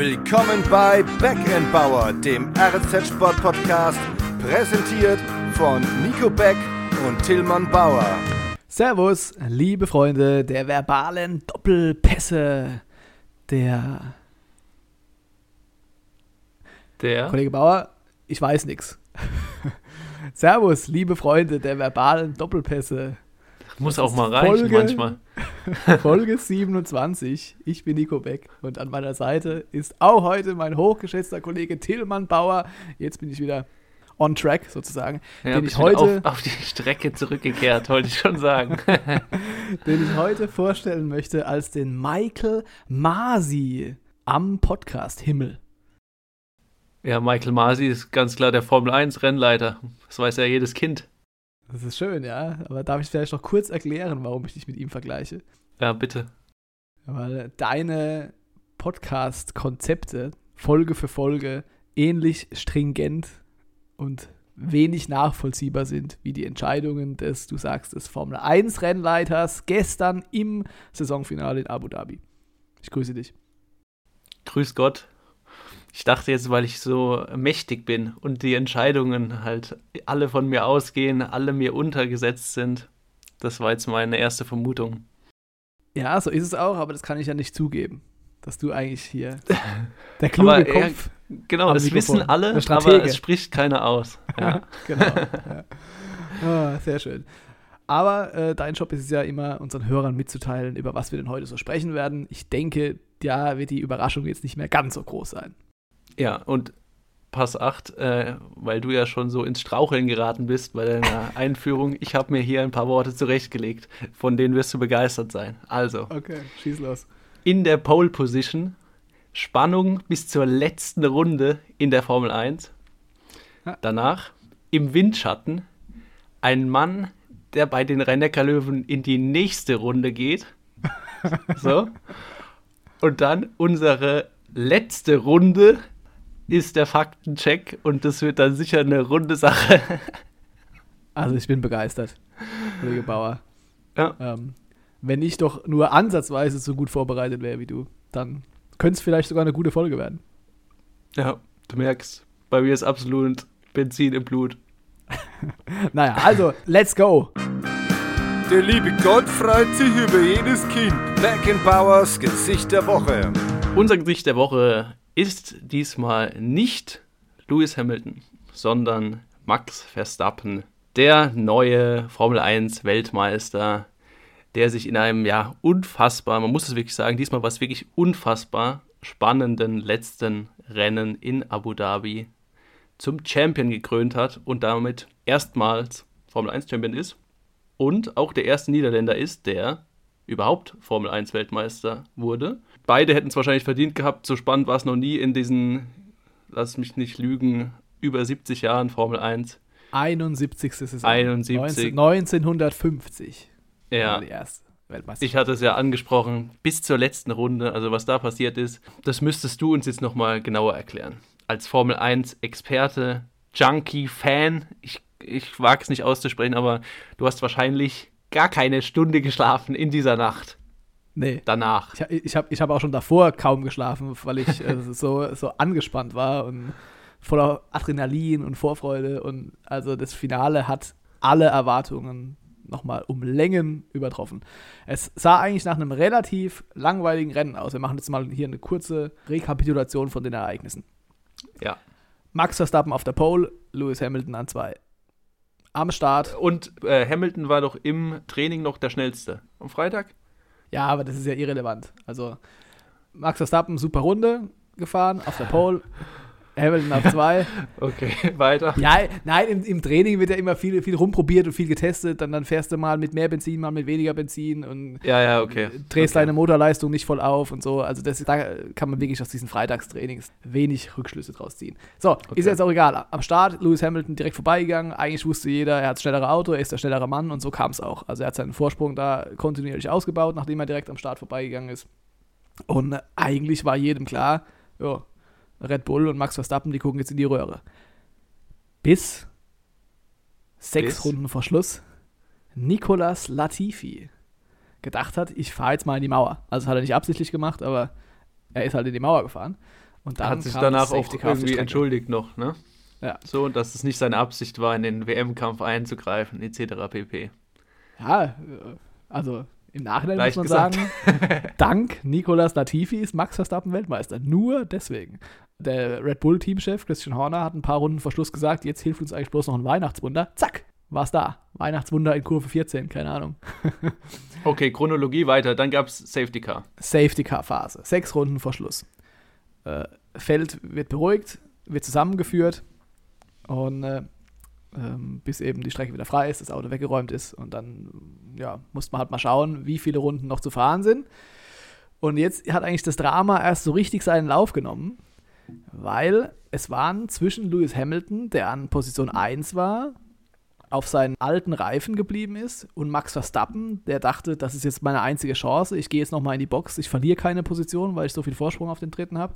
Willkommen bei Backend Bauer, dem RZ Sport Podcast, präsentiert von Nico Beck und Tillmann Bauer. Servus, liebe Freunde der verbalen Doppelpässe. Der Der? Kollege Bauer, ich weiß nix. Servus, liebe Freunde der verbalen Doppelpässe. Muss auch mal reichen Folge- manchmal. Folge 27. Ich bin Nico Beck und an meiner Seite ist auch heute mein hochgeschätzter Kollege Tillmann Bauer. Jetzt bin ich wieder on track sozusagen, Ja, den, ich heute, auf, auf die Strecke zurückgekehrt, wollte ich schon sagen. den ich heute vorstellen möchte als den Michael Masi am Podcast Himmel. ja, Michael Masi ist ganz klar der Formel 1 Rennleiter. Das weiß ja jedes Kind. Das ist schön, ja. Aber darf ich vielleicht noch kurz erklären, warum ich dich mit ihm vergleiche? Ja, bitte. Weil deine Podcast-Konzepte Folge für Folge ähnlich stringent und wenig nachvollziehbar sind wie die Entscheidungen des, du sagst, des Formel 1 Rennleiters gestern im Saisonfinale in Abu Dhabi. Ich grüße dich. Grüß Gott. Ich dachte jetzt, weil ich so mächtig bin und die Entscheidungen halt alle von mir ausgehen, alle mir untergesetzt sind. Das war jetzt meine erste Vermutung. Ja, so ist es auch, aber das kann ich ja nicht zugeben, dass du eigentlich hier der kluge Aber er- Kopf Genau, Am das Mikrofon. wissen alle, aber es spricht keiner aus. Ja. genau. ja. Ah, sehr schön. Aber äh, dein Job ist es ja immer, unseren Hörern mitzuteilen, über was wir denn heute so sprechen werden. Ich denke, da wird die Überraschung jetzt nicht mehr ganz so groß sein. Ja, und Pass 8, äh, weil du ja schon so ins Straucheln geraten bist bei deiner Einführung. Ich habe mir hier ein paar Worte zurechtgelegt, von denen wirst du begeistert sein. Also, Okay, schieß los. in der Pole Position, Spannung bis zur letzten Runde in der Formel 1. Ja. Danach im Windschatten ein Mann, der bei den Rhein-Neckar-Löwen in die nächste Runde geht. So. Und dann unsere letzte Runde ist der Faktencheck und das wird dann sicher eine runde Sache. Also ich bin begeistert, Kollege Bauer. Ja. Ähm, wenn ich doch nur ansatzweise so gut vorbereitet wäre wie du, dann könnte es vielleicht sogar eine gute Folge werden. Ja, du merkst, bei mir ist absolut Benzin im Blut. Naja, also, let's go. Der liebe Gott freut sich über jedes Kind. Bauers Gesicht der Woche. Unser Gesicht der Woche ist diesmal nicht Lewis Hamilton, sondern Max Verstappen, der neue Formel 1 Weltmeister, der sich in einem ja unfassbar, man muss es wirklich sagen, diesmal war es wirklich unfassbar spannenden letzten Rennen in Abu Dhabi zum Champion gekrönt hat und damit erstmals Formel 1 Champion ist und auch der erste Niederländer ist, der überhaupt Formel 1 Weltmeister wurde. Beide hätten es wahrscheinlich verdient gehabt, so spannend war es noch nie in diesen, lass mich nicht lügen, über 70 Jahren Formel 1. 71. Saison. 71. 19, 1950 Ja, ich hatte es ja angesprochen, bis zur letzten Runde, also was da passiert ist, das müsstest du uns jetzt nochmal genauer erklären. Als Formel 1 Experte, Junkie, Fan, ich, ich wage es nicht auszusprechen, aber du hast wahrscheinlich gar keine Stunde geschlafen in dieser Nacht nee. danach. Ich, ich habe ich hab auch schon davor kaum geschlafen, weil ich äh, so, so angespannt war und voller Adrenalin und Vorfreude. Und also das Finale hat alle Erwartungen nochmal um Längen übertroffen. Es sah eigentlich nach einem relativ langweiligen Rennen aus. Wir machen jetzt mal hier eine kurze Rekapitulation von den Ereignissen. Ja. Max Verstappen auf der Pole, Lewis Hamilton an zwei. Am Start. Und äh, Hamilton war doch im Training noch der schnellste. Am Freitag? Ja, aber das ist ja irrelevant. Also Max Verstappen, super Runde gefahren auf der Pole. Hamilton auf zwei. Okay, weiter. Ja, nein, im, im Training wird ja immer viel, viel rumprobiert und viel getestet. Dann, dann fährst du mal mit mehr Benzin, mal mit weniger Benzin und Ja, ja, okay. drehst okay. deine Motorleistung nicht voll auf und so. Also das, da kann man wirklich aus diesen Freitagstrainings wenig Rückschlüsse draus ziehen. So, ist jetzt auch egal. Am Start, Lewis Hamilton direkt vorbeigegangen. Eigentlich wusste jeder, er hat das schnellere Auto, er ist der schnellere Mann und so kam es auch. Also er hat seinen Vorsprung da kontinuierlich ausgebaut, nachdem er direkt am Start vorbeigegangen ist. Und eigentlich war jedem klar, ja, Red Bull und Max Verstappen, die gucken jetzt in die Röhre. Bis sechs Bis? Runden vor Schluss Nicolas Latifi gedacht hat, ich fahre jetzt mal in die Mauer. Also das hat er nicht absichtlich gemacht, aber er ist halt in die Mauer gefahren. Und dann hat sich danach auch irgendwie entschuldigt noch, ne? Ja. So, dass es nicht seine Absicht war, in den WM-Kampf einzugreifen, etc. pp. Ja, äh, also im Nachhinein Leicht muss man gesagt. sagen, dank Nicolas Latifi ist Max Verstappen Weltmeister. Nur deswegen. Der Red Bull-Teamchef Christian Horner hat ein paar Runden vor Schluss gesagt, jetzt hilft uns eigentlich bloß noch ein Weihnachtswunder. Zack, war's da. Weihnachtswunder in Kurve 14, keine Ahnung. Okay, Chronologie weiter. Dann gab es Safety Car. Safety Car Phase. Sechs Runden vor Schluss. Äh, Feld wird beruhigt, wird zusammengeführt und äh, ähm, bis eben die Strecke wieder frei ist, das Auto weggeräumt ist und dann ja, muss man halt mal schauen, wie viele Runden noch zu fahren sind. Und jetzt hat eigentlich das Drama erst so richtig seinen Lauf genommen, weil es waren zwischen Lewis Hamilton, der an Position 1 war, auf seinen alten Reifen geblieben ist und Max Verstappen, der dachte, das ist jetzt meine einzige Chance, ich gehe jetzt nochmal in die Box, ich verliere keine Position, weil ich so viel Vorsprung auf den dritten habe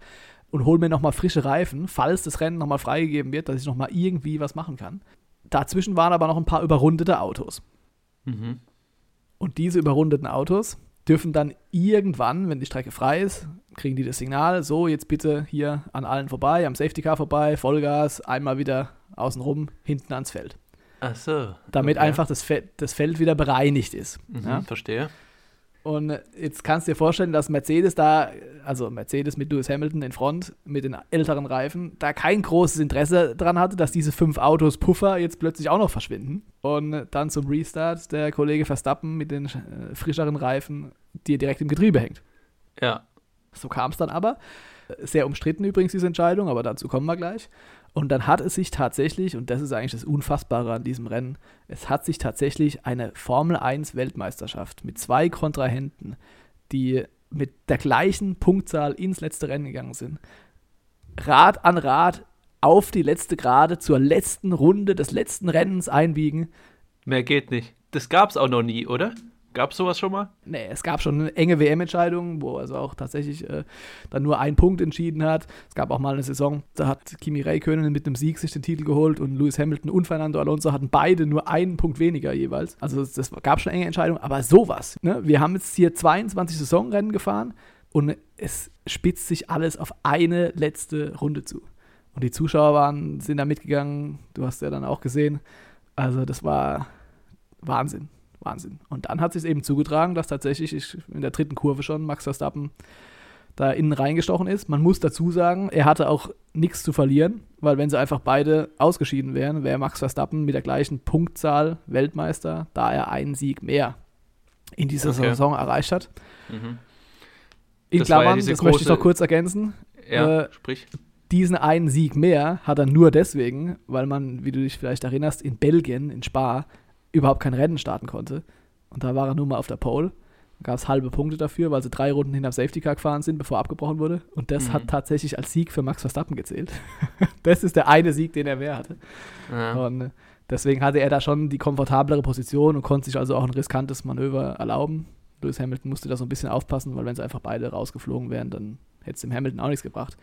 und hole mir nochmal frische Reifen, falls das Rennen nochmal freigegeben wird, dass ich nochmal irgendwie was machen kann. Dazwischen waren aber noch ein paar überrundete Autos. Mhm. Und diese überrundeten Autos dürfen dann irgendwann, wenn die Strecke frei ist, kriegen die das Signal, so jetzt bitte hier an allen vorbei, am Safety Car vorbei, Vollgas, einmal wieder außenrum, hinten ans Feld. Ach so. Damit okay. einfach das, Fe das Feld wieder bereinigt ist. Mhm, Ja? Verstehe. Und jetzt kannst du dir vorstellen, dass Mercedes da, also Mercedes mit Lewis Hamilton in Front, mit den älteren Reifen, da kein großes Interesse dran hatte, dass diese fünf Autos Puffer jetzt plötzlich auch noch verschwinden. Und dann zum Restart der Kollege Verstappen mit den äh, frischeren Reifen, die direkt im Getriebe hängt. Ja. So kam es dann aber. Sehr umstritten übrigens diese Entscheidung, aber dazu kommen wir gleich. Und dann hat es sich tatsächlich, und das ist eigentlich das Unfassbare an diesem Rennen, es hat sich tatsächlich eine Formel 1 Weltmeisterschaft mit zwei Kontrahenten, die mit der gleichen Punktzahl ins letzte Rennen gegangen sind, Rad an Rad auf die letzte Gerade zur letzten Runde des letzten Rennens einbiegen. Mehr geht nicht. Das gab's auch noch nie, oder? Gab's sowas schon mal? Nee, es gab schon eine enge WM-Entscheidung, wo also auch tatsächlich äh, dann nur ein Punkt entschieden hat. Es gab auch mal eine Saison, da hat Kimi Räikkönen mit einem Sieg sich den Titel geholt und Lewis Hamilton und Fernando Alonso hatten beide nur einen Punkt weniger jeweils. Also das, das gab schon enge Entscheidungen, aber sowas. Ne? Wir haben jetzt hier 22 Saisonrennen gefahren und es spitzt sich alles auf eine letzte Runde zu. Und die Zuschauer waren, sind da mitgegangen, du hast ja dann auch gesehen. Also das war Wahnsinn. Wahnsinn. Und dann hat sich eben zugetragen, dass tatsächlich ich in der dritten Kurve schon Max Verstappen da innen reingestochen ist. Man muss dazu sagen, er hatte auch nichts zu verlieren, weil wenn sie einfach beide ausgeschieden wären, wäre Max Verstappen mit der gleichen Punktzahl Weltmeister, da er einen Sieg mehr in dieser Okay. Saison erreicht hat. Mhm. In Das ja Klammern, diese das möchte ich noch kurz ergänzen. Ja, Äh, sprich. Diesen einen Sieg mehr hat er nur deswegen, weil man, wie du dich vielleicht erinnerst, in Belgien, in Spa, überhaupt kein Rennen starten konnte. Und da war er nur mal auf der Pole. Da gab es halbe Punkte dafür, weil sie drei Runden hinterm Safety Car gefahren sind, bevor abgebrochen wurde. Und das Mhm. hat tatsächlich als Sieg für Max Verstappen gezählt. das ist der eine Sieg, den er mehr hatte. Ja. Und äh, deswegen hatte er da schon die komfortablere Position und konnte sich also auch ein riskantes Manöver erlauben. Lewis Hamilton musste da so ein bisschen aufpassen, weil wenn sie einfach beide rausgeflogen wären, dann hätte es dem Hamilton auch nichts gebracht.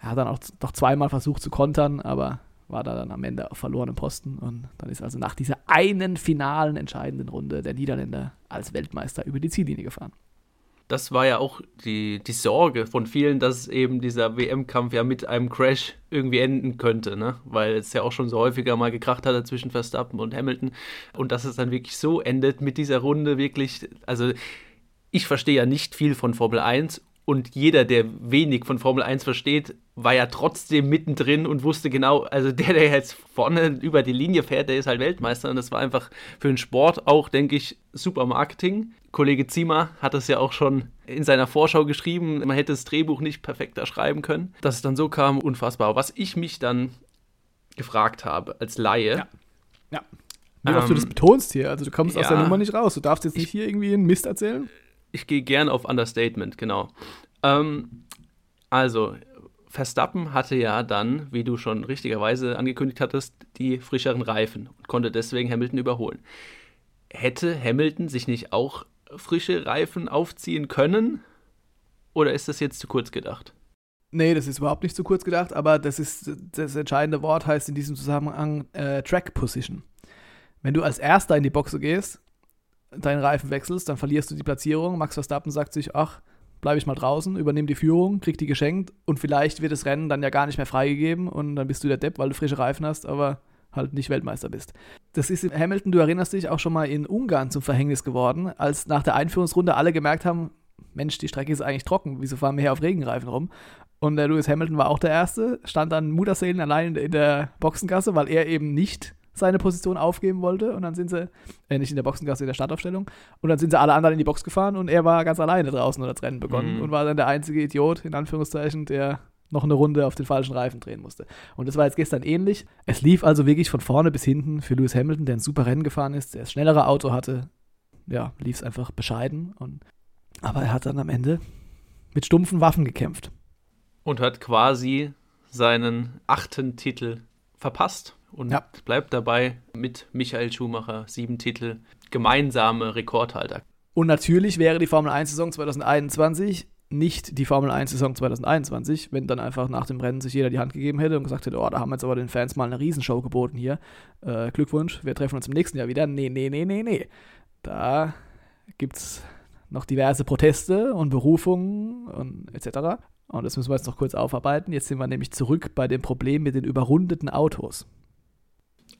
Er hat dann auch noch zweimal versucht zu kontern, aber war da dann am Ende auf verlorenem Posten. Und dann ist also nach dieser einen finalen entscheidenden Runde der Niederländer als Weltmeister über die Ziellinie gefahren. Das war ja auch die, die Sorge von vielen, dass eben dieser WM-Kampf ja mit einem Crash irgendwie enden könnte, ne? Weil es ja auch schon so häufiger mal gekracht hatte zwischen Verstappen und Hamilton. Und dass es dann wirklich so endet mit dieser Runde, wirklich, also ich verstehe ja nicht viel von Formel 1 und jeder, der wenig von Formel 1 versteht, war ja trotzdem mittendrin und wusste genau, also der, der jetzt vorne über die Linie fährt, der ist halt Weltmeister und das war einfach für den Sport auch, denke ich, super Marketing. Kollege Ziemer hat es ja auch schon in seiner Vorschau geschrieben, man hätte das Drehbuch nicht perfekter schreiben können. Dass es dann so kam, unfassbar. Was ich mich dann gefragt habe als Laie, Ja. Ja. Wie oft du Ähm, das betonst hier. Also du kommst aus der ja. Nummer nicht raus. Du darfst jetzt nicht hier irgendwie einen Mist erzählen. Ich gehe gern auf Understatement, genau. Ähm, also, Verstappen hatte ja dann, wie du schon richtigerweise angekündigt hattest, die frischeren Reifen und konnte deswegen Hamilton überholen. Hätte Hamilton sich nicht auch frische Reifen aufziehen können? Oder ist das jetzt zu kurz gedacht? Nee, das ist überhaupt nicht zu kurz gedacht, aber das ist das entscheidende Wort heißt in diesem Zusammenhang äh, Track Position. Wenn du als Erster in die Boxe gehst, deinen Reifen wechselst, dann verlierst du die Platzierung. Max Verstappen sagt sich, ach, bleibe ich mal draußen, übernehme die Führung, krieg die geschenkt und vielleicht wird das Rennen dann ja gar nicht mehr freigegeben und dann bist du der Depp, weil du frische Reifen hast, aber halt nicht Weltmeister bist. Das ist in Hamilton, du erinnerst dich, auch schon mal in Ungarn zum Verhängnis geworden, als nach der Einführungsrunde alle gemerkt haben, Mensch, die Strecke ist eigentlich trocken, wieso fahren wir hier auf Regenreifen rum? Und der Lewis Hamilton war auch der Erste, stand dann Mutterseelen allein in der Boxengasse, weil er eben nicht seine Position aufgeben wollte. Und dann sind sie, äh, nicht in der Boxengasse, in der Startaufstellung. Und dann sind sie alle anderen in die Box gefahren und er war ganz alleine draußen und hat das Rennen begonnen Mhm. und war dann der einzige Idiot, in Anführungszeichen, der noch eine Runde auf den falschen Reifen drehen musste. Und das war jetzt gestern ähnlich. Es lief also wirklich von vorne bis hinten für Lewis Hamilton, der ein super Rennen gefahren ist, der das schnellere Auto hatte. Ja, lief es einfach bescheiden. Und, aber er hat dann am Ende mit stumpfen Waffen gekämpft. Und hat quasi seinen achten Titel verpasst. Und Ja. bleibt dabei mit Michael Schumacher sieben Titel gemeinsame Rekordhalter. Und natürlich wäre die Formel 1-Saison 2021 nicht die Formel 1-Saison 2021, wenn dann einfach nach dem Rennen sich jeder die Hand gegeben hätte und gesagt hätte, oh, da haben wir jetzt aber den Fans mal eine Riesenshow geboten hier. Äh, Glückwunsch, wir treffen uns im nächsten Jahr wieder. Nee, nee, nee, nee, nee. Da gibt es noch diverse Proteste und Berufungen und etc. Und das müssen wir jetzt noch kurz aufarbeiten. Jetzt sind wir nämlich zurück bei dem Problem mit den überrundeten Autos.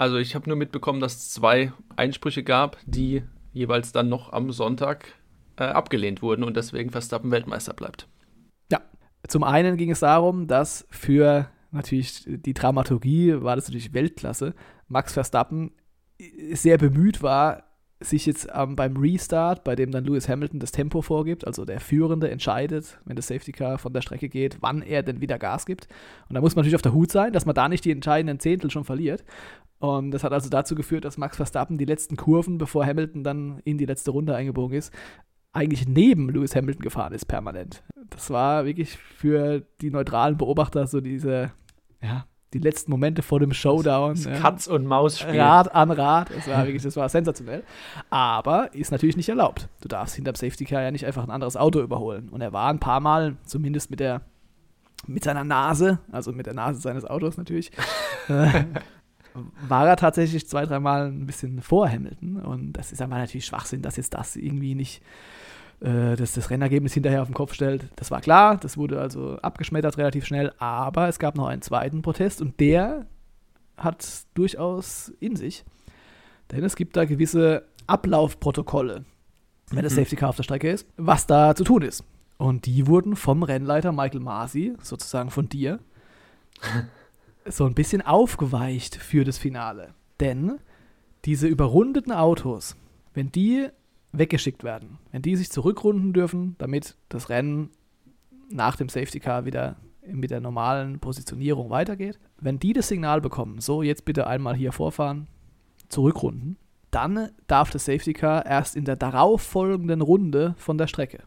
Also ich habe nur mitbekommen, dass es zwei Einsprüche gab, die jeweils dann noch am Sonntag äh, abgelehnt wurden und deswegen Verstappen Weltmeister bleibt. Zum einen ging es darum, dass für natürlich die Dramaturgie war das natürlich Weltklasse. Max Verstappen sehr bemüht war, sich jetzt ähm, beim Restart, bei dem dann Lewis Hamilton das Tempo vorgibt, also der Führende entscheidet, wenn das Safety Car von der Strecke geht, wann er denn wieder Gas gibt. Und da muss man natürlich auf der Hut sein, dass man da nicht die entscheidenden Zehntel schon verliert. Und das hat also dazu geführt, dass Max Verstappen die letzten Kurven, bevor Hamilton dann in die letzte Runde eingebogen ist, eigentlich neben Lewis Hamilton gefahren ist, permanent. Das war wirklich für die neutralen Beobachter so diese, ja, die letzten Momente vor dem Showdown. Das ja. Katz- und Maus-Spiel. Rad an Rad. Das war wirklich, das war sensationell. Aber ist natürlich nicht erlaubt. Du darfst hinterm Safety Car ja nicht einfach ein anderes Auto überholen. Und er war ein paar Mal, zumindest mit der, mit seiner Nase, also mit der Nase seines Autos natürlich, äh, war er tatsächlich zwei, dreimal ein bisschen vor Hamilton. Und das ist aber natürlich Schwachsinn, dass jetzt das irgendwie nicht äh, das, das Rennergebnis hinterher auf den Kopf stellt. Das war klar, das wurde also abgeschmettert relativ schnell, aber es gab noch einen zweiten Protest und der hat durchaus in sich. Denn es gibt da gewisse Ablaufprotokolle, wenn das Mhm. Safety Car auf der Strecke ist, was da zu tun ist. Und die wurden vom Rennleiter Michael Masi, sozusagen von dir, so ein bisschen aufgeweicht für das Finale. Denn diese überrundeten Autos, wenn die weggeschickt werden, wenn die sich zurückrunden dürfen, damit das Rennen nach dem Safety Car wieder mit der normalen Positionierung weitergeht, wenn die das Signal bekommen, so jetzt bitte einmal hier vorfahren, zurückrunden, dann darf das Safety Car erst in der darauffolgenden Runde von der Strecke.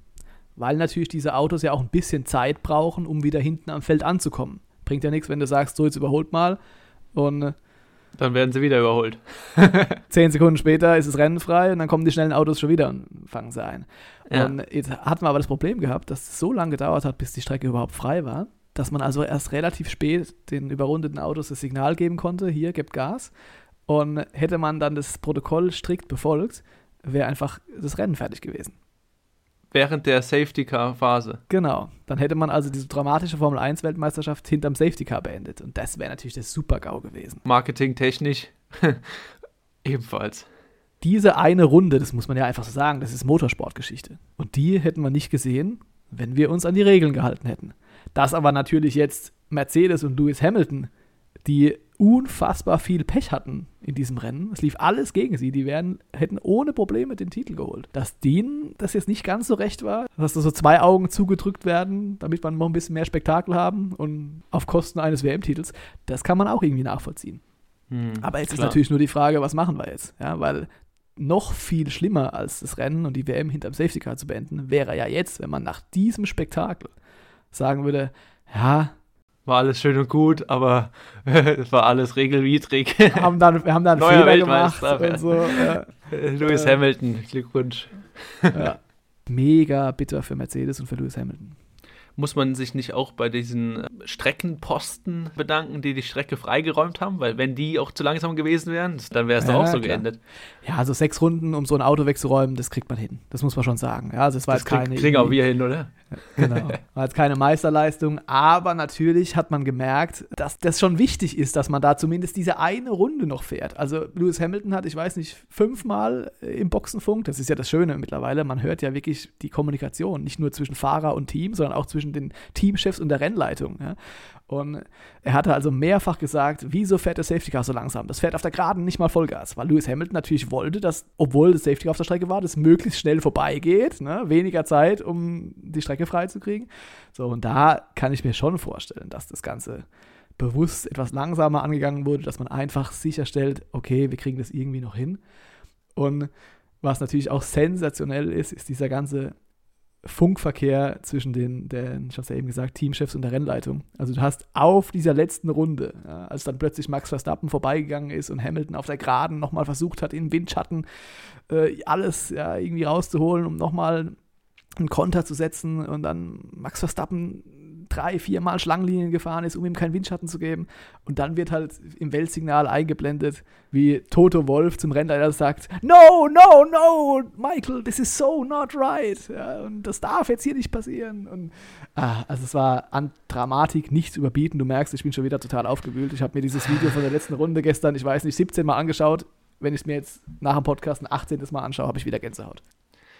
Weil natürlich diese Autos ja auch ein bisschen Zeit brauchen, um wieder hinten am Feld anzukommen. Bringt ja nichts, wenn du sagst, so jetzt überholt mal und Dann werden sie wieder überholt. zehn Sekunden später ist das Rennen frei und dann kommen die schnellen Autos schon wieder und fangen sie ein. Ja. Und jetzt hatten wir aber das Problem gehabt, dass es so lange gedauert hat, bis die Strecke überhaupt frei war, dass man also erst relativ spät den überrundeten Autos das Signal geben konnte, hier, gebt Gas. Und hätte man dann das Protokoll strikt befolgt, wäre einfach das Rennen fertig gewesen. Während der Safety-Car-Phase. Genau. Dann hätte man also diese dramatische Formel 1 Weltmeisterschaft hinterm Safety Car beendet. Und das wäre natürlich der Super-GAU gewesen. Marketingtechnisch ebenfalls. diese eine Runde, das muss man ja einfach so sagen, das ist Motorsportgeschichte. Und die hätten wir nicht gesehen, wenn wir uns an die Regeln gehalten hätten. Dass aber natürlich jetzt Mercedes und Lewis Hamilton, die unfassbar viel Pech hatten in diesem Rennen, es lief alles gegen sie, die wären, hätten ohne Probleme den Titel geholt. Dass denen das jetzt nicht ganz so recht war, dass da so zwei Augen zugedrückt werden, damit man noch ein bisschen mehr Spektakel haben und auf Kosten eines WM-Titels, das kann man auch irgendwie nachvollziehen. Hm, Aber jetzt ist klar. natürlich nur die Frage, was machen wir jetzt? Ja, weil noch viel schlimmer als das Rennen und die WM hinterm Safety Car zu beenden, wäre ja jetzt, wenn man nach diesem Spektakel sagen würde, ja, War alles schön und gut, aber es war alles regelwidrig. wir haben dann, wir haben da einen Neuer Fehler gemacht und so. Ja, Lewis Äh. Hamilton, Glückwunsch. ja. Mega bitter für Mercedes und für Lewis Hamilton. Muss man sich nicht auch bei diesen Streckenposten bedanken, die die Strecke freigeräumt haben? Weil wenn die auch zu langsam gewesen wären, dann wäre es ja, doch auch so klar. geendet. Ja, also sechs Runden, um so ein Auto wegzuräumen, das kriegt man hin. Das muss man schon sagen. Ja, also es war das jetzt keine. Kriegen auch wir hin, oder? Genau. War jetzt keine Meisterleistung, aber natürlich hat man gemerkt, dass das schon wichtig ist, dass man da zumindest diese eine Runde noch fährt. Also Lewis Hamilton hat, ich weiß nicht, fünfmal im Boxenfunk, das ist ja das Schöne mittlerweile, man hört ja wirklich die Kommunikation, nicht nur zwischen Fahrer und Team, sondern auch zwischen den Teamchefs und der Rennleitung. Ja. Und er hatte also mehrfach gesagt, wieso fährt der Safety Car so langsam? Das fährt auf der Geraden nicht mal Vollgas, weil Lewis Hamilton natürlich wollte, dass, obwohl das Safety Car auf der Strecke war, das möglichst schnell vorbeigeht, ne? weniger Zeit, um die Strecke freizukriegen. So, und da kann ich mir schon vorstellen, dass das Ganze bewusst etwas langsamer angegangen wurde, dass man einfach sicherstellt, okay, wir kriegen das irgendwie noch hin. Und was natürlich auch sensationell ist, ist dieser ganze Funkverkehr zwischen den, den ich habe es ja eben gesagt, Teamchefs und der Rennleitung. Also du hast auf dieser letzten Runde, ja, als dann plötzlich Max Verstappen vorbeigegangen ist und Hamilton auf der Geraden nochmal versucht hat, in Windschatten äh, alles ja, irgendwie rauszuholen, um nochmal einen Konter zu setzen und dann Max Verstappen drei, vier Mal Schlangenlinien gefahren ist, um ihm keinen Windschatten zu geben. Und dann wird halt im Weltsignal eingeblendet, wie Toto Wolf zum Rennleiter sagt, No, no, no, Michael, this is so not right. Ja, und das darf jetzt hier nicht passieren. Und, ah, also es war an Dramatik nichts überbieten. Du merkst, ich bin schon wieder total aufgewühlt. Ich habe mir dieses Video von der letzten Runde gestern, ich weiß nicht, 17 Mal angeschaut. Wenn ich es mir jetzt nach dem Podcast ein 18. Mal anschaue, habe ich wieder Gänsehaut.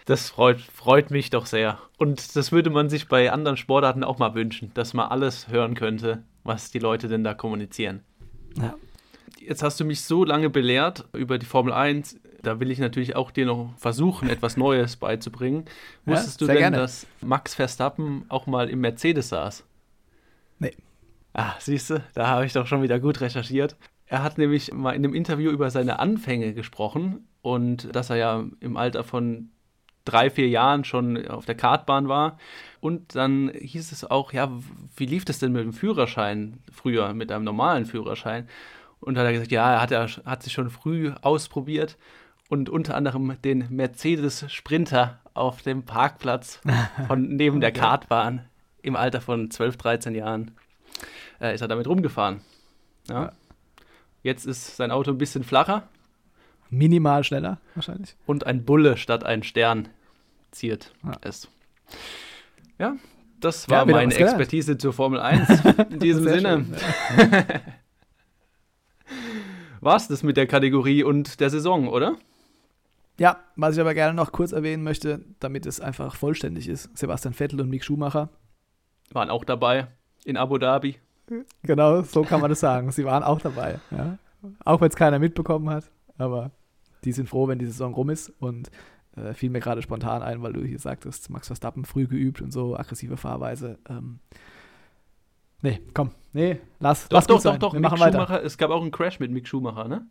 Das freut, freut mich doch sehr. Und das würde man sich bei anderen Sportarten auch mal wünschen, dass man alles hören könnte, was die Leute denn da kommunizieren. Ja. Jetzt hast du mich so lange belehrt über die Formel 1. Da will ich natürlich auch dir noch versuchen, etwas Neues beizubringen. Ja, Wusstest du denn, gerne. dass Max Verstappen auch mal im Mercedes saß? Nee. Ah, siehst du, da habe ich doch schon wieder gut recherchiert. Er hat nämlich mal in einem Interview über seine Anfänge gesprochen und dass er ja im Alter von drei, vier Jahren schon auf der Kartbahn war. Und dann hieß es auch, ja, wie lief das denn mit dem Führerschein früher, mit einem normalen Führerschein? Und dann hat er gesagt, ja, er hat, er hat sich schon früh ausprobiert und unter anderem den Mercedes Sprinter auf dem Parkplatz von neben der Kartbahn im Alter von 12, 13 Jahren äh, ist er damit rumgefahren. Ja. Jetzt ist sein Auto ein bisschen flacher, Minimal schneller, wahrscheinlich. Und ein Bulle statt ein Stern ziert ja. es. Ja, das war ja, meine Expertise zur Formel 1. In diesem Sinne. War es das mit der Kategorie und der Saison, oder? Ja, was ich aber gerne noch kurz erwähnen möchte, damit es einfach vollständig ist. Sebastian Vettel und Mick Schumacher waren auch dabei in Abu Dhabi. Genau, so kann man das sagen. Sie waren auch dabei. Ja? Auch wenn es keiner mitbekommen hat. Aber die sind froh, wenn die Saison rum ist und äh, fiel mir gerade spontan ein, weil du hier sagtest, Max Verstappen früh geübt und so, aggressive Fahrweise. Ähm, nee, komm, nee, lass, doch, lass doch, doch, doch, Wir Mick machen weiter. Schumacher, es gab auch einen Crash mit Mick Schumacher, ne?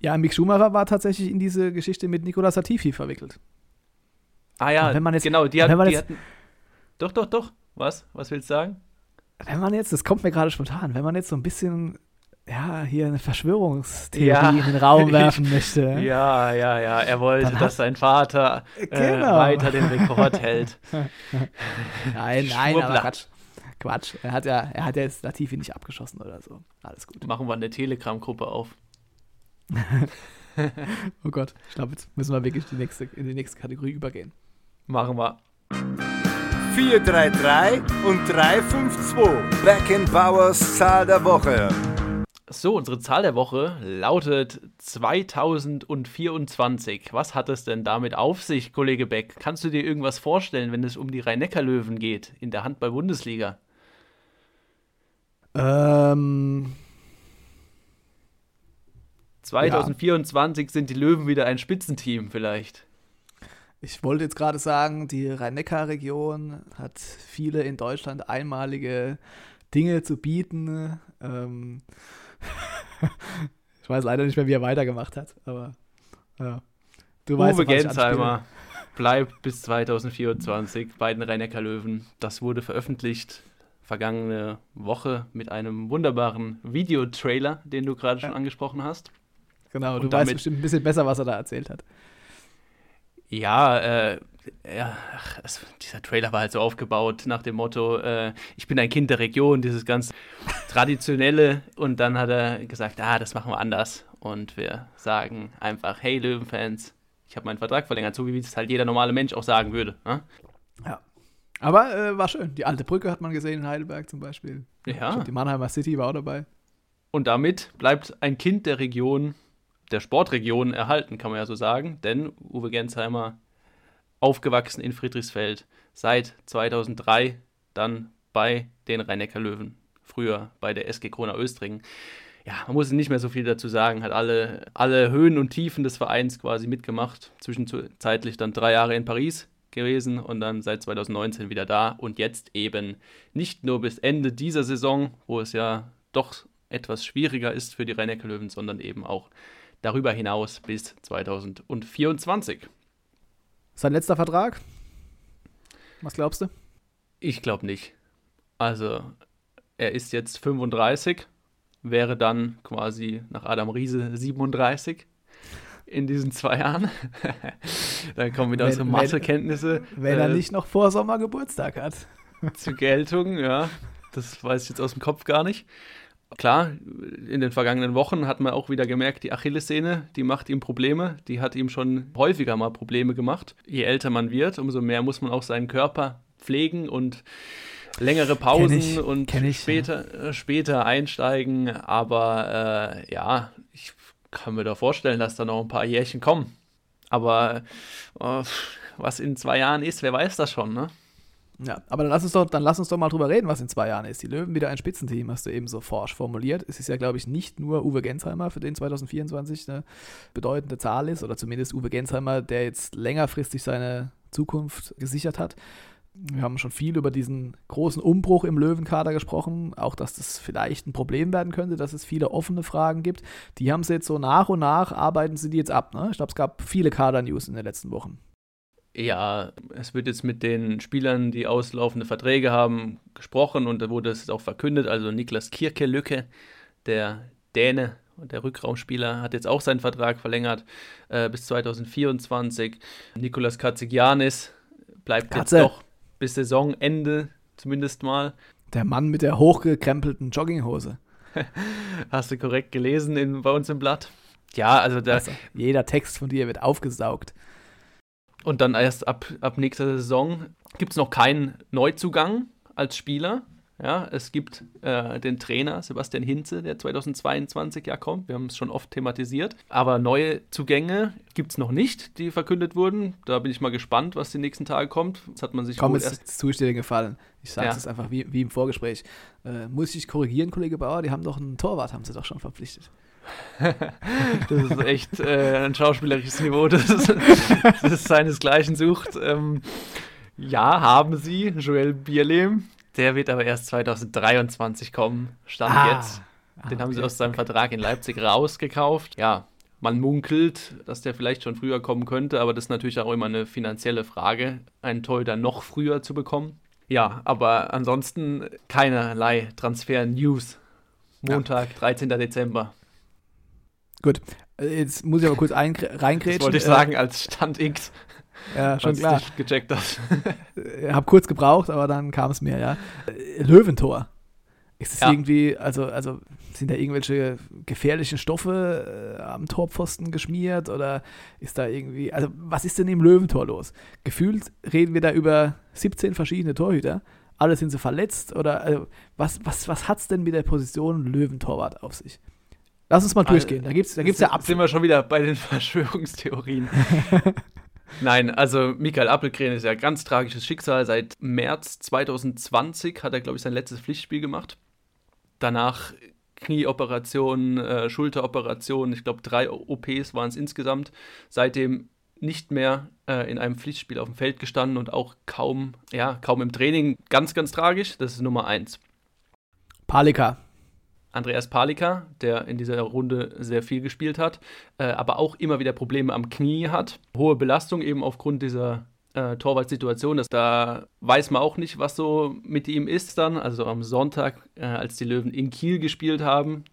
Ja, Mick Schumacher war tatsächlich in diese Geschichte mit Nicolas Latifi verwickelt. Ah ja, wenn man jetzt, genau, die, hat, die jetzt, hatten. Doch, doch, doch. Was? Was willst du sagen? Wenn man jetzt, das kommt mir gerade spontan, wenn man jetzt so ein bisschen ja, hier eine Verschwörungstheorie ja. in den Raum werfen möchte. Ja, ja, ja. Er wollte, dass sein Vater äh, genau. weiter den Rekord hält. nein, nein, aber Quatsch. Quatsch. Er hat ja, er hat ja jetzt Latifi nicht abgeschossen oder so. Alles gut. Machen wir eine Telegram-Gruppe auf. oh Gott, ich glaube, jetzt müssen wir wirklich die nächste, in die nächste Kategorie übergehen. Machen wir. 433 und 352. Back in Bowers Zahl der Woche. So, unsere Zahl der Woche lautet 2024. Was hat es denn damit auf sich, Kollege Beck? Kannst du dir irgendwas vorstellen, wenn es um die Rhein-Neckar-Löwen geht in der Handball-Bundesliga? Ähm. 2024 ja. sind die Löwen wieder ein Spitzenteam, vielleicht. Ich wollte jetzt gerade sagen, die Rhein-Neckar-Region hat viele in Deutschland einmalige Dinge zu bieten. Ähm, ich weiß leider nicht mehr, wie er weitergemacht hat, aber ja. Du Uwe weißt, Gensheimer bleibt bis 2024 bei den rhein löwen Das wurde veröffentlicht vergangene Woche mit einem wunderbaren Videotrailer, den du gerade schon angesprochen hast. Genau, Und du weißt bestimmt ein bisschen besser, was er da erzählt hat. Ja, äh, ja, ach, es, dieser Trailer war halt so aufgebaut nach dem Motto, äh, ich bin ein Kind der Region, dieses ganz traditionelle. Und dann hat er gesagt, ah, das machen wir anders. Und wir sagen einfach, hey Löwenfans, ich habe meinen Vertrag verlängert, so wie es halt jeder normale Mensch auch sagen würde. Ne? Ja. Aber äh, war schön. Die alte Brücke hat man gesehen in Heidelberg zum Beispiel. Ja. Glaub, die Mannheimer City war auch dabei. Und damit bleibt ein Kind der Region, der Sportregion erhalten, kann man ja so sagen. Denn Uwe Gensheimer, aufgewachsen in Friedrichsfeld, seit 2003 dann bei den Rhein-Neckar-Löwen, früher bei der SG Krona Östringen. Ja, man muss nicht mehr so viel dazu sagen, hat alle, alle Höhen und Tiefen des Vereins quasi mitgemacht. Zwischenzeitlich dann drei Jahre in Paris gewesen und dann seit 2019 wieder da und jetzt eben nicht nur bis Ende dieser Saison, wo es ja doch etwas schwieriger ist für die rhein löwen sondern eben auch darüber hinaus bis 2024. Sein letzter Vertrag? Was glaubst du? Ich glaube nicht. Also, er ist jetzt 35, wäre dann quasi nach Adam Riese 37 in diesen zwei Jahren. dann kommen wieder unsere Mathekenntnisse. Wenn er äh, nicht noch vor Sommer Geburtstag hat. zur Geltung, ja. Das weiß ich jetzt aus dem Kopf gar nicht. Klar, in den vergangenen Wochen hat man auch wieder gemerkt, die Achillessehne, die macht ihm Probleme. Die hat ihm schon häufiger mal Probleme gemacht. Je älter man wird, umso mehr muss man auch seinen Körper pflegen und längere Pausen ich, und ich, später, ja. Äh, später einsteigen. Aber äh, ja, ich kann mir da vorstellen, dass da noch ein paar Jährchen kommen. Aber äh, was in zwei Jahren ist, wer weiß das schon, ne? Ja, aber dann lass, uns doch, dann lass uns doch mal drüber reden, was in zwei Jahren ist. Die Löwen wieder ein Spitzenteam, hast du eben so forsch formuliert. Es ist ja, glaube ich, nicht nur Uwe Gensheimer, für den 2024 eine bedeutende Zahl ist, oder zumindest Uwe Gensheimer, der jetzt längerfristig seine Zukunft gesichert hat. Wir haben schon viel über diesen großen Umbruch im Löwenkader gesprochen, auch dass das vielleicht ein Problem werden könnte, dass es viele offene Fragen gibt. Die haben sie jetzt so nach und nach, arbeiten sie die jetzt ab. Ne? Ich glaube, es gab viele Kader-News in den letzten Wochen. Ja, es wird jetzt mit den Spielern, die auslaufende Verträge haben, gesprochen und da wurde es auch verkündet. Also Niklas Kirkelücke, der Däne und der Rückraumspieler, hat jetzt auch seinen Vertrag verlängert äh, bis 2024. Nikolas Katzigianis bleibt Katze. jetzt noch bis Saisonende zumindest mal. Der Mann mit der hochgekrempelten Jogginghose. Hast du korrekt gelesen in, bei uns im Blatt? Ja, also, da, also jeder Text von dir wird aufgesaugt. Und dann erst ab, ab nächster Saison gibt es noch keinen Neuzugang als Spieler. Ja, es gibt äh, den Trainer Sebastian Hinze, der 2022 ja kommt. Wir haben es schon oft thematisiert. Aber neue Zugänge gibt es noch nicht, die verkündet wurden. Da bin ich mal gespannt, was die nächsten Tage kommt. Das hat man sich Komm, es ist zu dir gefallen. Ich sage es ja. einfach wie, wie im Vorgespräch. Äh, muss ich korrigieren, Kollege Bauer? Die haben doch einen Torwart, haben sie doch schon verpflichtet. das ist echt äh, ein schauspielerisches Niveau, das, das seinesgleichen sucht. Ähm, ja, haben sie, Joel Bierlehm. Der wird aber erst 2023 kommen, stand ah. jetzt. Den ah, haben sie aus seinem Vertrag in Leipzig rausgekauft. Ja, man munkelt, dass der vielleicht schon früher kommen könnte, aber das ist natürlich auch immer eine finanzielle Frage, einen Torhüter noch früher zu bekommen. Ja, aber ansonsten keinerlei Transfer-News. Montag, ja. 13. Dezember. Gut, jetzt muss ich aber kurz reingrätschen. Das wollte ich sagen als Stand X. Ja, schon klar. Ich gecheckt hast. hab kurz gebraucht, aber dann kam es mir, ja. Löwentor. Ist es ja. irgendwie, also, also sind da irgendwelche gefährlichen Stoffe äh, am Torpfosten geschmiert oder ist da irgendwie, also was ist denn im Löwentor los? Gefühlt reden wir da über 17 verschiedene Torhüter. Alle sind sie verletzt oder also, was, was, was hat es denn mit der Position Löwentorwart auf sich? Lass uns mal durchgehen. Da gibt es da gibt's ja ab. Sind wir schon wieder bei den Verschwörungstheorien. Nein, also Michael Appelgren ist ja ein ganz tragisches Schicksal. Seit März 2020 hat er, glaube ich, sein letztes Pflichtspiel gemacht. Danach Knieoperation, äh, Schulteroperation, ich glaube drei OPs waren es insgesamt. Seitdem nicht mehr äh, in einem Pflichtspiel auf dem Feld gestanden und auch kaum, ja, kaum im Training. Ganz, ganz tragisch. Das ist Nummer eins. Palika. Andreas Palika, der in dieser Runde sehr viel gespielt hat, äh, aber auch immer wieder Probleme am Knie hat. Hohe Belastung eben aufgrund dieser äh, Torwartsituation. da weiß man auch nicht, was so mit ihm ist dann. Also am Sonntag, äh, als die Löwen in Kiel gespielt haben,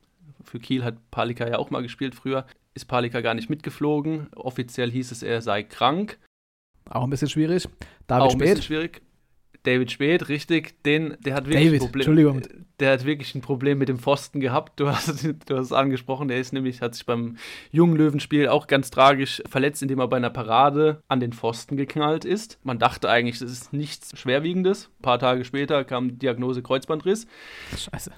für Kiel hat Palika ja auch mal gespielt früher, ist Palika gar nicht mitgeflogen. Offiziell hieß es, er sei krank. Auch ein bisschen schwierig. David auch ein bisschen Spät. schwierig. David Spät, richtig, den, der hat wirklich David, ein Problem. Entschuldigung. Der hat wirklich ein Problem mit dem Pfosten gehabt. Du hast, du hast es angesprochen, der ist nämlich, hat sich beim jungen Löwenspiel auch ganz tragisch verletzt, indem er bei einer Parade an den Pfosten geknallt ist. Man dachte eigentlich, das ist nichts Schwerwiegendes. Ein paar Tage später kam die Diagnose Kreuzbandriss. Scheiße.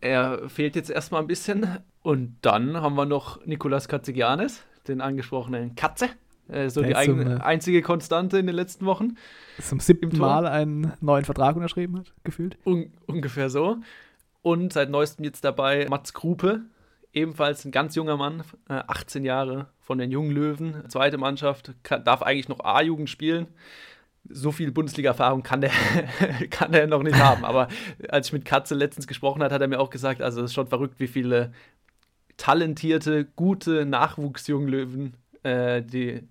Er fehlt jetzt erstmal ein bisschen. Und dann haben wir noch Nicolas Katzigianis, den angesprochenen Katze. Äh, so Der die eine- einzige Konstante in den letzten Wochen. Zum siebten. Mal einen neuen Vertrag unterschrieben hat, gefühlt. Un ungefähr so. Und seit neuestem jetzt dabei Mats Krupe, ebenfalls ein ganz junger Mann, äh, 18 Jahre von den jungen Löwen, zweite Mannschaft, kann, darf eigentlich noch A-Jugend spielen. So viel Bundesliga-Erfahrung kann der, kann der noch nicht haben. Aber als ich mit Katze letztens gesprochen hat, hat er mir auch gesagt, also es ist schon verrückt, wie viele talentierte, gute Nachwuchsjunglöwen äh, die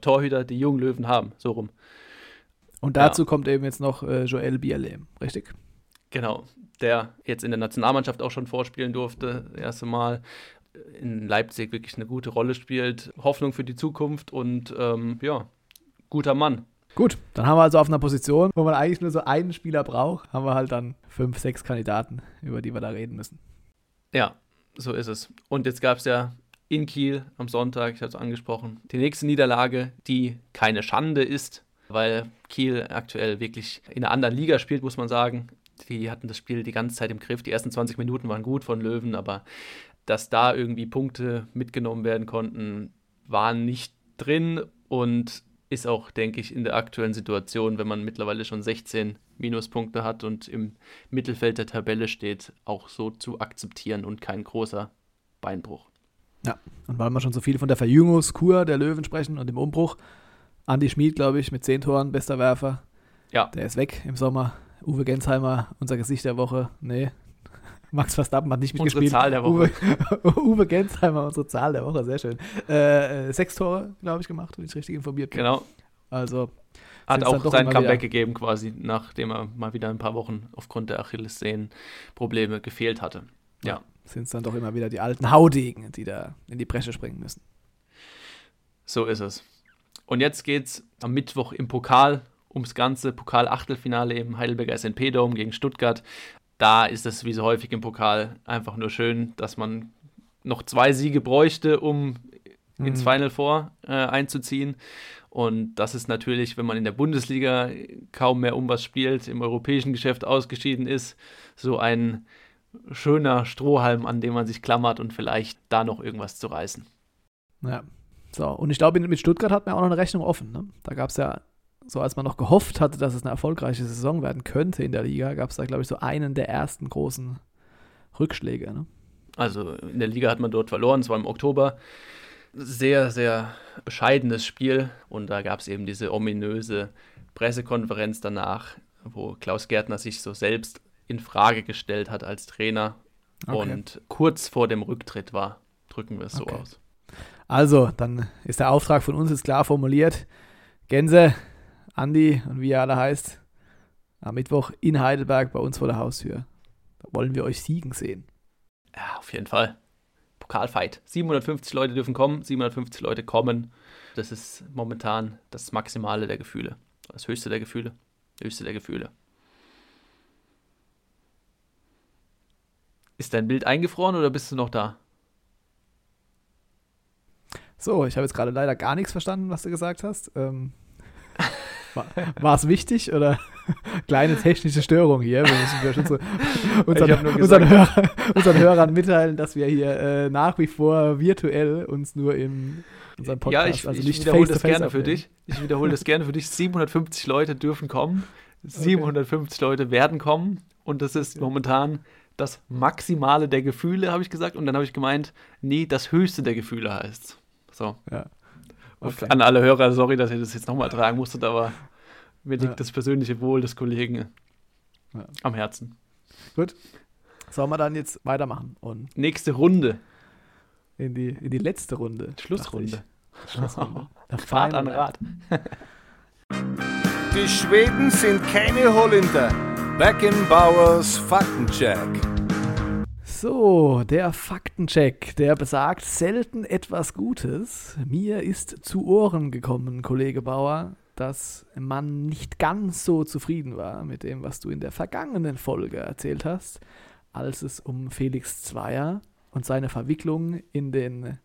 Torhüter die jungen Löwen haben. So rum. Und dazu kommt eben jetzt noch äh, Joel Bierlehm, richtig? Genau, der jetzt in der Nationalmannschaft auch schon vorspielen durfte, das erste Mal in Leipzig wirklich eine gute Rolle spielt, Hoffnung für die Zukunft und ähm, ja, guter Mann. Gut, dann haben wir also auf einer Position, wo man eigentlich nur so einen Spieler braucht, haben wir halt dann fünf, sechs Kandidaten, über die wir da reden müssen. Ja, so ist es. Und jetzt gab es ja in Kiel am Sonntag, ich habe es angesprochen, die nächste Niederlage, die keine Schande ist, weil Kiel aktuell wirklich in einer anderen Liga spielt, muss man sagen. Die hatten das Spiel die ganze Zeit im Griff. Die ersten 20 Minuten waren gut von Löwen, aber dass da irgendwie Punkte mitgenommen werden konnten, waren nicht drin und ist auch, denke ich, in der aktuellen Situation, wenn man mittlerweile schon 16 Minuspunkte hat und im Mittelfeld der Tabelle steht, auch so zu akzeptieren und kein großer Beinbruch. Ja, und weil wir schon so viel von der Verjüngungskur der Löwen sprechen und dem Umbruch, Andi Schmid, glaube ich, mit zehn Toren, bester Werfer, Ja, der ist weg im Sommer. Uwe Gensheimer, unser Gesicht der Woche, nee. Max Verstappen hat nicht Unsere mitgespielt. Zahl der Woche. Uwe, Uwe Gensheimer, unsere Zahl der Woche, sehr schön. Äh, äh, sechs Tore, glaube ich, gemacht, wenn ich richtig informiert bin. genau. Also, Hat auch sein Comeback wieder. gegeben, quasi, nachdem er mal wieder ein paar Wochen aufgrund der Achillessehnenprobleme gefehlt hatte. Ja. Sind es dann doch immer wieder die alten Haudegen, die da in die Bresche springen müssen. So ist es. Und jetzt geht's am Mittwoch im Pokal ums ganze Pokal-Achtelfinale im Heidelberger SNP-Dome gegen Stuttgart. Da ist es wie so häufig im Pokal einfach nur schön, dass man noch zwei Siege bräuchte, um ins Mhm. Final Four äh, einzuziehen. Und das ist natürlich, wenn man in der Bundesliga kaum mehr um was spielt, im europäischen Geschäft ausgeschieden ist, so ein schöner Strohhalm, an dem man sich klammert und vielleicht da noch irgendwas zu reißen. Ja. So, und ich glaube, mit Stuttgart hat man auch noch eine Rechnung offen. Ne? Da gab es ja, so als man noch gehofft hatte, dass es eine erfolgreiche Saison werden könnte in der Liga, gab es da, glaube ich, so einen der ersten großen Rückschläge. Ne? Also in der Liga hat man dort verloren, es war im Oktober. Sehr, sehr bescheidenes Spiel und da gab es eben diese ominöse Pressekonferenz danach, wo Klaus Gärtner sich so selbst in Frage gestellt hat als Trainer Okay. und kurz vor dem Rücktritt war. Drücken wir es so Okay. aus. Also, dann ist der Auftrag von uns jetzt klar formuliert. Gänse, Andi und wie ihr alle heißt, am Mittwoch in Heidelberg bei uns vor der Haustür. Da wollen wir euch siegen sehen. Ja, auf jeden Fall. Pokalfight. 750 Leute dürfen kommen, 750 Leute kommen. Das ist momentan das Maximale der Gefühle. Das höchste der Gefühle. Höchste der Gefühle. Ist dein Bild eingefroren oder bist du noch da? So, ich habe jetzt gerade leider gar nichts verstanden, was du gesagt hast. Ähm, war, es wichtig oder kleine technische Störung hier? Wir müssen wir schon so unseren, unseren, Hörer, unseren Hörern mitteilen, dass wir hier äh, nach wie vor virtuell uns nur im unserem Podcast, ja, ich, also ich wiederhole das gerne für aufnehmen. dich. Ich wiederhole das gerne für dich. 750 Leute dürfen kommen. 750 Leute werden kommen. Und das ist momentan das Maximale der Gefühle, habe ich gesagt. Und dann habe ich gemeint, nee, das Höchste der Gefühle heißt So. Ja. Okay. An alle Hörer, sorry, dass ihr das jetzt nochmal tragen musstet, aber mir liegt Ja. das persönliche Wohl des Kollegen Ja. am Herzen. Sollen wir dann jetzt weitermachen und Nächste Runde. in die, in die letzte Runde. Schlussrunde. Schlussrunde. Der Fahrt an. Rad. Die Schweden sind keine Holländer. Beckenbauers Faktencheck. So, der Faktencheck, der besagt selten etwas Gutes. Mir ist zu Ohren gekommen, Kollege Bauer, dass man nicht ganz so zufrieden war mit dem, was du in der vergangenen Folge erzählt hast, als es um Felix Zweier und seine Verwicklung in den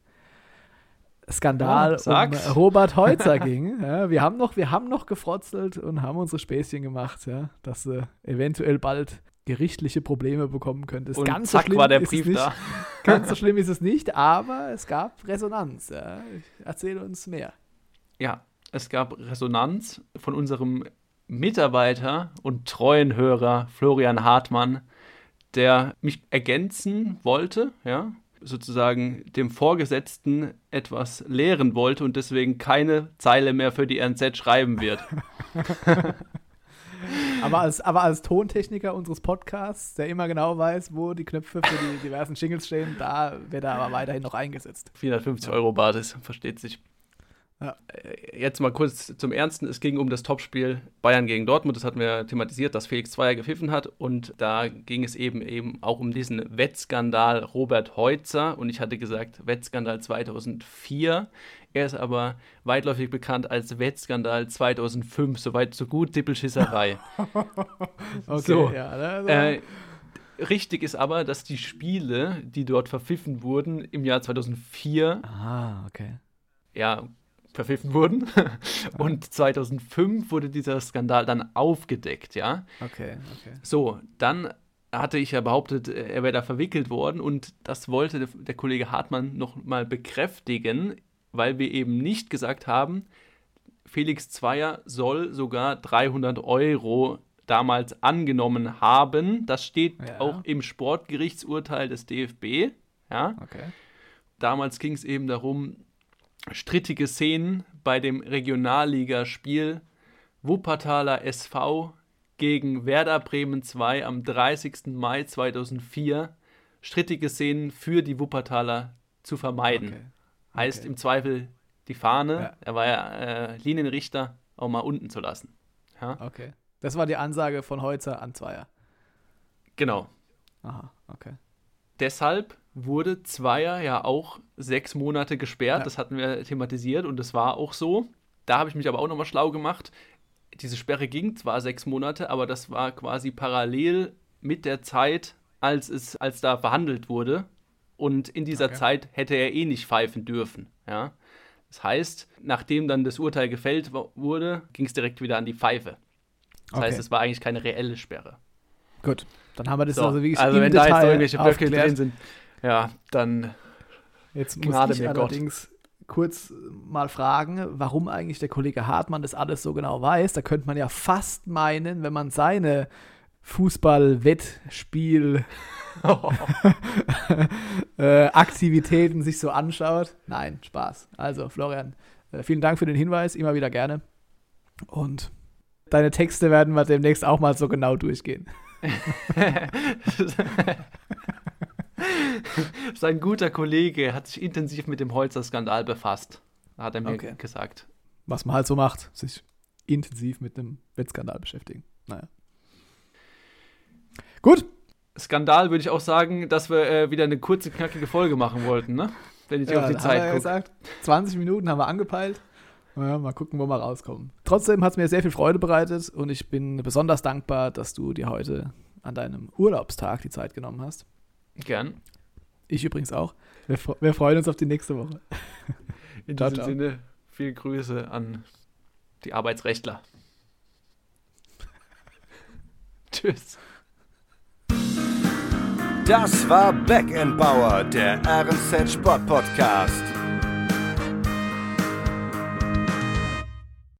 Skandal Ja, um. Robert Heutzer ging. Ja, wir, haben noch, wir haben noch gefrotzelt und haben unsere Späßchen gemacht, ja, dass du eventuell bald gerichtliche Probleme bekommen könntest. Und ganz so zack schlimm war der Brief nicht. da. Ganz so schlimm ist es nicht, aber es gab Resonanz. Ja. Erzähl uns mehr. Ja, es gab Resonanz von unserem Mitarbeiter und treuen Hörer Florian Hartmann, der mich ergänzen wollte, ja, sozusagen dem Vorgesetzten etwas lehren wollte und deswegen keine Zeile mehr für die NZ schreiben wird. Aber als, aber als Tontechniker unseres Podcasts, der immer genau weiß, wo die Knöpfe für die diversen Jingles stehen, da wird er aber weiterhin noch eingesetzt. 450 Euro Basis, versteht sich. Ja. Äh, Jetzt mal kurz zum Ernsten. Es ging um das Topspiel Bayern gegen Dortmund. Das hatten wir thematisiert, dass Felix Zweier gepfiffen hat. Und da ging es eben, eben auch um diesen Wettskandal Robert Heutzer. Und ich hatte gesagt, Wettskandal 2004. Er ist aber weitläufig bekannt als Wettskandal 2005. Soweit so gut, Dippelschisserei. Okay, So, ja. Also, Äh, richtig ist aber, dass die Spiele, die dort verpfiffen wurden, im Jahr 2004 ah, okay. ja, verpfiffen wurden. Und 2005 wurde dieser Skandal dann aufgedeckt, ja. Okay, okay. So, dann hatte ich ja behauptet, äh, er wäre da verwickelt worden und das wollte der, Kollege Hartmann noch mal bekräftigen, weil wir eben nicht gesagt haben, Felix Zweier soll sogar 300 Euro damals angenommen haben. Das steht Ja. auch im Sportgerichtsurteil des DFB, ja. Okay. Damals ging es eben darum, strittige Szenen bei dem Regionalligaspiel Wuppertaler SV gegen Werder Bremen 2 am 30. Mai 2004. Strittige Szenen für die Wuppertaler zu vermeiden. Okay. Heißt okay. im Zweifel die Fahne, Ja. er war ja äh, Linienrichter, auch mal unten zu lassen. Ja, Okay. Das war die Ansage von Heutzer an Zweier. genau. Aha, okay. Deshalb wurde Zweier ja auch sechs Monate gesperrt. Ja. Das hatten wir thematisiert und das war auch so. Da habe ich mich aber auch nochmal schlau gemacht. Diese Sperre ging zwar sechs Monate, aber das war quasi parallel mit der Zeit, als es, als da verhandelt wurde. Und in dieser Okay. Zeit hätte er eh nicht pfeifen dürfen. Ja? Das heißt, nachdem dann das Urteil gefällt wurde, ging es direkt wieder an die Pfeife. Das Okay. heißt, es war eigentlich keine reelle Sperre. Gut. Dann haben wir das So, also wirklich also im wenn da jetzt Detail irgendwelche aufgeklärt. drin sind, ja, dann Jetzt muss Gnade ich mir Gott. allerdings kurz mal fragen, warum eigentlich der Kollege Hartmann das alles so genau weiß. Da könnte man ja fast meinen, wenn man seine Fußball-Wettspiel äh, Aktivitäten sich so anschaut. Nein, Spaß. Also, Florian, äh, vielen Dank für den Hinweis, immer wieder gerne. Und deine Texte werden wir demnächst auch mal so genau durchgehen. Sein guter Kollege hat sich intensiv mit dem Holzer-Skandal befasst, hat er mir Okay. gesagt. Was man halt so macht, sich intensiv mit einem Wettskandal beschäftigen. Naja. Gut, Skandal würde ich auch sagen, dass wir äh, wieder eine kurze, knackige Folge machen wollten, ne? Wenn ich Ja, auf die Zeit gucke. gesagt, 20 Minuten haben wir angepeilt. Ja, mal gucken, wo wir rauskommen. Trotzdem hat es mir sehr viel Freude bereitet und ich bin besonders dankbar, dass du dir heute an deinem Urlaubstag die Zeit genommen hast. Gern. Ich übrigens auch. Wir, wir freuen uns auf die nächste Woche. In Ciao, diesem ciao. Sinne, viele Grüße an die Arbeitsrechtler. Tschüss. Das war Back Bauer, der RNZ Sport Podcast.